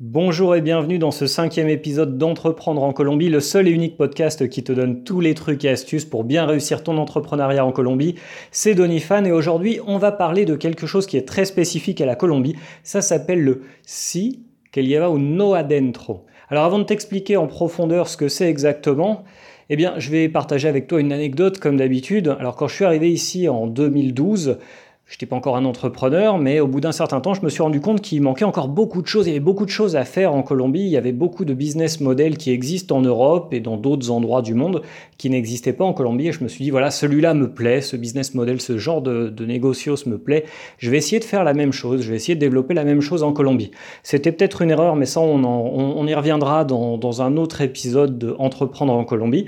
Bonjour et bienvenue dans ce cinquième épisode d'Entreprendre en Colombie, le seul et unique podcast qui te donne tous les trucs et astuces pour bien réussir ton entrepreneuriat en Colombie. C'est Donifan et aujourd'hui on va parler de quelque chose qui est très spécifique à la Colombie. Ça s'appelle le si que lleva un no adentro. Alors avant de t'expliquer en profondeur ce que c'est exactement, eh bien je vais partager avec toi une anecdote comme d'habitude. Alors quand je suis arrivé ici en 2012, je n'étais pas encore un entrepreneur, mais au bout d'un certain temps, je me suis rendu compte qu'il manquait encore beaucoup de choses. Il y avait beaucoup de choses à faire en Colombie. Il y avait beaucoup de business models qui existent en Europe et dans d'autres endroits du monde qui n'existaient pas en Colombie. Et je me suis dit, voilà, celui-là me plaît, ce business model, ce genre de, négocios me plaît. Je vais essayer de faire la même chose. Je vais essayer de développer la même chose en Colombie. C'était peut-être une erreur, mais ça, on, on, y reviendra dans, dans un autre épisode de Entreprendre en Colombie.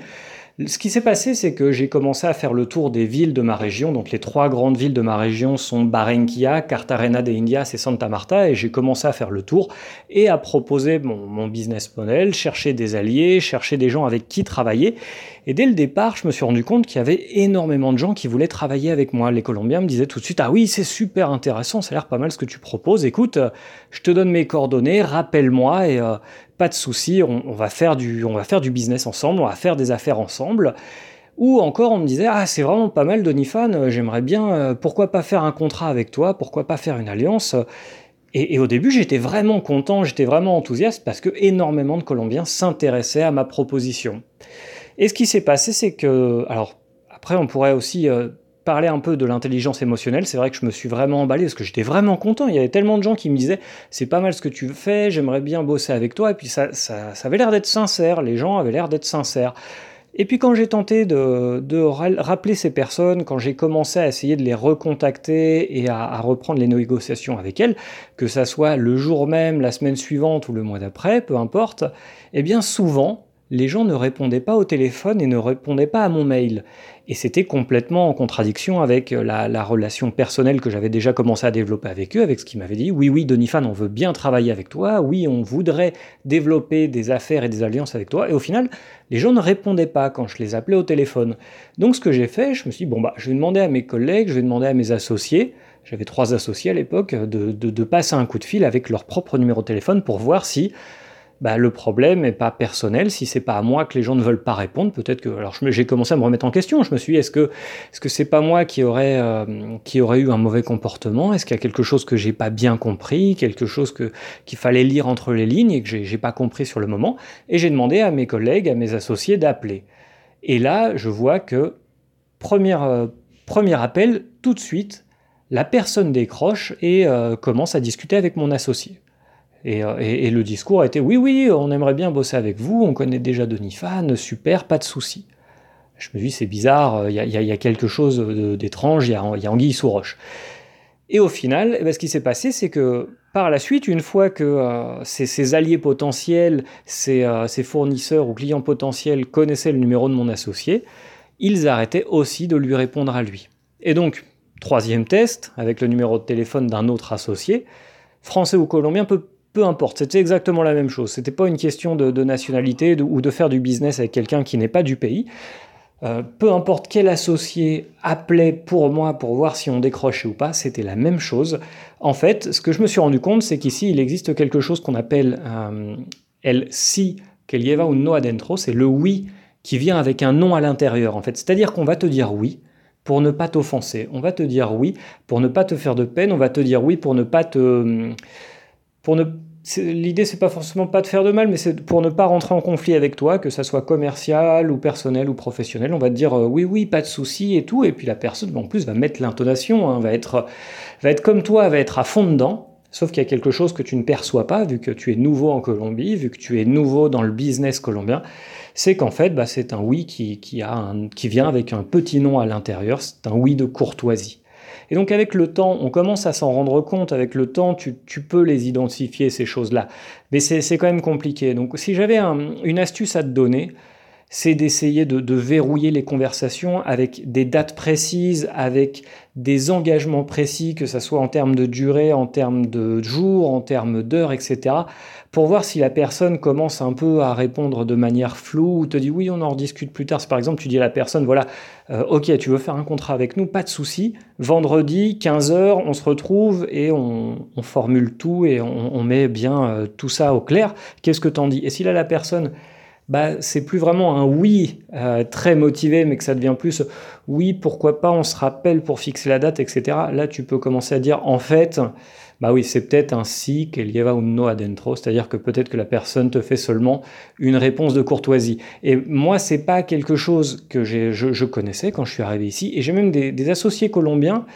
Ce qui s'est passé, c'est que j'ai commencé à faire le tour des villes de ma région. Donc les trois grandes villes de ma région sont Barranquilla, Cartagena de Indias et Santa Marta. Et j'ai commencé à faire le tour et à proposer mon, business model, chercher des alliés, chercher des gens avec qui travailler. Et dès le départ, je me suis rendu compte qu'il y avait énormément de gens qui voulaient travailler avec moi. Les Colombiens me disaient tout de suite, ah oui, c'est super intéressant, ça a l'air pas mal ce que tu proposes. Écoute, je te donne mes coordonnées, rappelle-moi et euh, pas de souci, on, va faire du, business ensemble, on va faire des affaires ensemble. Ou encore, on me disait, ah, c'est vraiment pas mal, Donifan, euh, j'aimerais bien, euh, pourquoi pas faire un contrat avec toi, pourquoi pas faire une alliance et, au début, j'étais vraiment content, j'étais vraiment enthousiaste parce que énormément de Colombiens s'intéressaient à ma proposition. Et ce qui s'est passé, c'est que, alors, après, on pourrait aussi euh, parler un peu de l'intelligence émotionnelle, c'est vrai que je me suis vraiment emballé parce que j'étais vraiment content. Il y avait tellement de gens qui me disaient c'est pas mal ce que tu fais, j'aimerais bien bosser avec toi. Et puis ça, ça, avait l'air d'être sincère, les gens avaient l'air d'être sincères. Et puis quand j'ai tenté de, rappeler ces personnes, quand j'ai commencé à essayer de les recontacter et à, reprendre les négociations avec elles, que ça soit le jour même, la semaine suivante ou le mois d'après, peu importe, eh bien souvent, les gens ne répondaient pas au téléphone et ne répondaient pas à mon mail. Et c'était complètement en contradiction avec euh, la, relation personnelle que j'avais déjà commencé à développer avec eux, avec ce qu'ils m'avaient dit. Oui, oui, Donifan, on veut bien travailler avec toi. Oui, on voudrait développer des affaires et des alliances avec toi. Et au final, les gens ne répondaient pas quand je les appelais au téléphone. Donc ce que j'ai fait, je me suis dit, bon, bah, je vais demander à mes collègues, je vais demander à mes associés, j'avais trois associés à l'époque, de, de passer un coup de fil avec leur propre numéro de téléphone pour voir si bah, le problème n'est pas personnel. Si c'est pas à moi que les gens ne veulent pas répondre, peut-être que. Alors j'ai commencé à me remettre en question. Je me suis dit, est-ce que est-ce que c'est pas moi qui aurais euh, qui aurait eu un mauvais comportement? Est-ce qu'il y a quelque chose que j'ai pas bien compris, quelque chose que qu'il fallait lire entre les lignes et que j'ai, pas compris sur le moment? Et j'ai demandé à mes collègues, à mes associés d'appeler. Et là, je vois que première, euh, premier appel, tout de suite, la personne décroche et euh, commence à discuter avec mon associé. Euh, et, le discours a été oui, oui, on aimerait bien bosser avec vous, on connaît déjà Donifan, super, pas de souci. Je me dis, c'est bizarre, il y, a quelque chose d'étrange, il y a, anguille sous roche. Et au final, eh ben, ce qui s'est passé, c'est que par la suite, une fois que euh, ces, alliés potentiels, euh, ces, fournisseurs ou clients potentiels connaissaient le numéro de mon associé, ils arrêtaient aussi de lui répondre à lui. Et donc, troisième test, avec le numéro de téléphone d'un autre associé, français ou colombien peut peu importe, c'était exactement la même chose. C'était pas une question de, nationalité ou de faire du business avec quelqu'un qui n'est pas du pays. Euh, peu importe quel associé appelait pour moi pour voir si on décrochait ou pas, c'était la même chose. En fait, ce que je me suis rendu compte, c'est qu'ici, il existe quelque chose qu'on appelle euh, el si que lleva un no adentro, c'est le oui qui vient avec un non à l'intérieur, en fait. C'est-à-dire qu'on va te dire oui pour ne pas t'offenser. On va te dire oui pour ne pas te faire de peine. On va te dire oui pour ne pas te pour ne L'idée, c'est pas forcément pas de faire de mal, mais c'est pour ne pas rentrer en conflit avec toi, que ça soit commercial ou personnel ou professionnel. On va te dire euh, oui, oui, pas de souci et tout, et puis la personne, en plus, va mettre l'intonation, hein, va être, va être comme toi, va être à fond dedans. Sauf qu'il y a quelque chose que tu ne perçois pas, vu que tu es nouveau en Colombie, vu que tu es nouveau dans le business colombien, c'est qu'en fait, bah, c'est un oui qui, qui, a qui vient avec un petit nom à l'intérieur, c'est un oui de courtoisie. Et donc avec le temps, on commence à s'en rendre compte, avec le temps, tu, peux les identifier, ces choses-là. Mais c'est quand même compliqué. Donc si j'avais une astuce à te donner, c'est d'essayer de, verrouiller les conversations avec des dates précises, avec des engagements précis, que ce soit en termes de durée, en termes de jours, en termes d'heures, etc., pour voir si la personne commence un peu à répondre de manière floue ou te dit oui, on en rediscute plus tard. par exemple, tu dis à la personne, voilà, euh, ok, tu veux faire un contrat avec nous, pas de souci. Vendredi, 15h, on se retrouve et on, formule tout et on, met bien euh, tout ça au clair. Qu'est-ce que t'en dis? Et si là, la personne bah, c'est plus vraiment un oui euh, très motivé, mais que ça devient plus oui, pourquoi pas, on se rappelle pour fixer la date, etc. Là, tu peux commencer à dire en fait, bah oui, c'est peut-être un si qu'il y un no adentro, c'est-à-dire que peut-être que la personne te fait seulement une réponse de courtoisie. Et moi, c'est pas quelque chose que je, je, connaissais quand je suis arrivé ici, et j'ai même des associés colombiens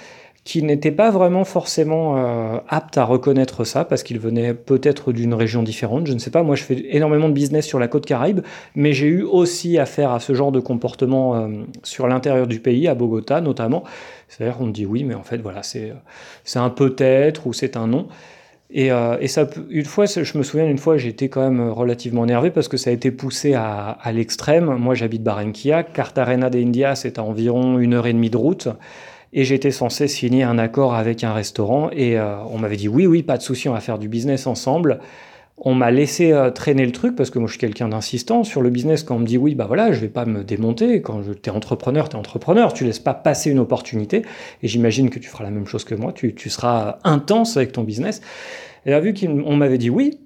qui n'était pas vraiment forcément euh, apte à reconnaître ça parce qu'il venait peut-être d'une région différente. Je ne sais pas. Moi, je fais énormément de business sur la côte Caraïbe, mais j'ai eu aussi affaire à ce genre de comportement euh, sur l'intérieur du pays, à Bogota notamment. C'est-à-dire qu'on me dit oui, mais en fait, voilà, c'est un peut-être ou c'est un non. Et, euh, et, ça, une fois, je me souviens une fois, j'étais quand même relativement énervé parce que ça a été poussé à, à l'extrême. Moi, j'habite Barranquilla, Cartagena de India, c'est à environ une heure et demie de route et j'étais censé signer un accord avec un restaurant et euh, on m'avait dit oui, oui, pas de souci, on va faire du business ensemble. On m'a laissé euh, traîner le truc parce que moi je suis quelqu'un d'insistant sur le business. Quand on me dit oui, bah voilà, je vais pas me démonter. Quand tu es entrepreneur, tu es entrepreneur, tu laisses pas passer une opportunité. Et j'imagine que tu feras la même chose que moi, tu, tu seras intense avec ton business. Et là, vu qu'on m'avait dit oui,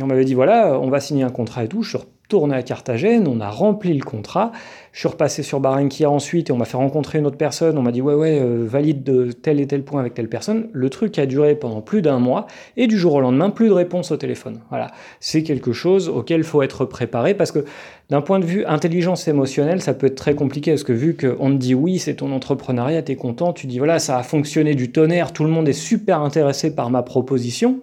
on m'avait dit voilà, on va signer un contrat et tout, je suis retourné à Carthagène, on a rempli le contrat. Je suis repassé sur Barranquilla ensuite et on m'a fait rencontrer une autre personne. On m'a dit ouais ouais euh, valide de tel et tel point avec telle personne. Le truc a duré pendant plus d'un mois et du jour au lendemain plus de réponse au téléphone. Voilà, c'est quelque chose auquel faut être préparé parce que d'un point de vue intelligence émotionnelle, ça peut être très compliqué parce que vu qu'on te dit oui, c'est ton entrepreneuriat, t'es content, tu dis voilà, ça a fonctionné du tonnerre, tout le monde est super intéressé par ma proposition.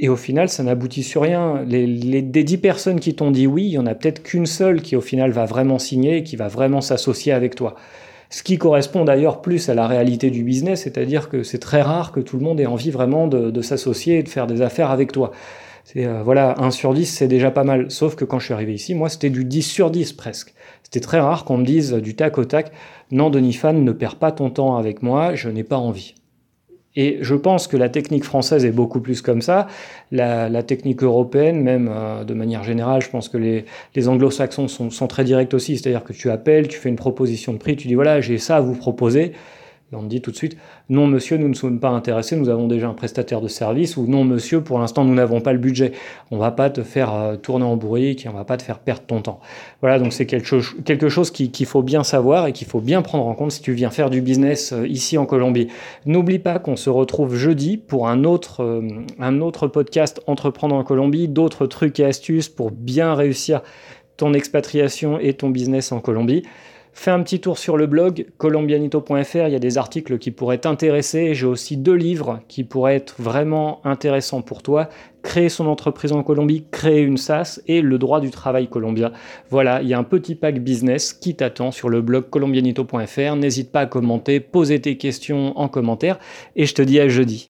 Et au final, ça n'aboutit sur rien. Les, des dix personnes qui t'ont dit oui, il y en a peut-être qu'une seule qui au final va vraiment signer, qui va vraiment s'associer avec toi. Ce qui correspond d'ailleurs plus à la réalité du business, c'est-à-dire que c'est très rare que tout le monde ait envie vraiment de, s'associer et de faire des affaires avec toi. C'est euh, voilà, 1 sur 10, c'est déjà pas mal. Sauf que quand je suis arrivé ici, moi, c'était du 10 sur 10 presque. C'était très rare qu'on me dise du tac au tac, non, Denis Fan, ne perds pas ton temps avec moi, je n'ai pas envie. Et je pense que la technique française est beaucoup plus comme ça. La, technique européenne, même euh, de manière générale, je pense que les, anglo-saxons sont, sont, très directs aussi. C'est-à-dire que tu appelles, tu fais une proposition de prix, tu dis voilà, j'ai ça à vous proposer. On dit tout de suite, non monsieur, nous ne sommes pas intéressés, nous avons déjà un prestataire de service, ou non monsieur, pour l'instant nous n'avons pas le budget. On va pas te faire euh, tourner en bourrique et on va pas te faire perdre ton temps. Voilà, donc c'est quelque chose, quelque qu'il faut bien savoir et qu'il faut bien prendre en compte si tu viens faire du business euh, ici en Colombie. N'oublie pas qu'on se retrouve jeudi pour un autre, euh, un autre podcast Entreprendre en Colombie, d'autres trucs et astuces pour bien réussir ton expatriation et ton business en Colombie. Fais un petit tour sur le blog colombianito.fr, il y a des articles qui pourraient t'intéresser. J'ai aussi deux livres qui pourraient être vraiment intéressants pour toi. Créer son entreprise en Colombie, créer une SAS et le droit du travail colombien. Voilà, il y a un petit pack business qui t'attend sur le blog colombianito.fr. N'hésite pas à commenter, poser tes questions en commentaire et je te dis à jeudi.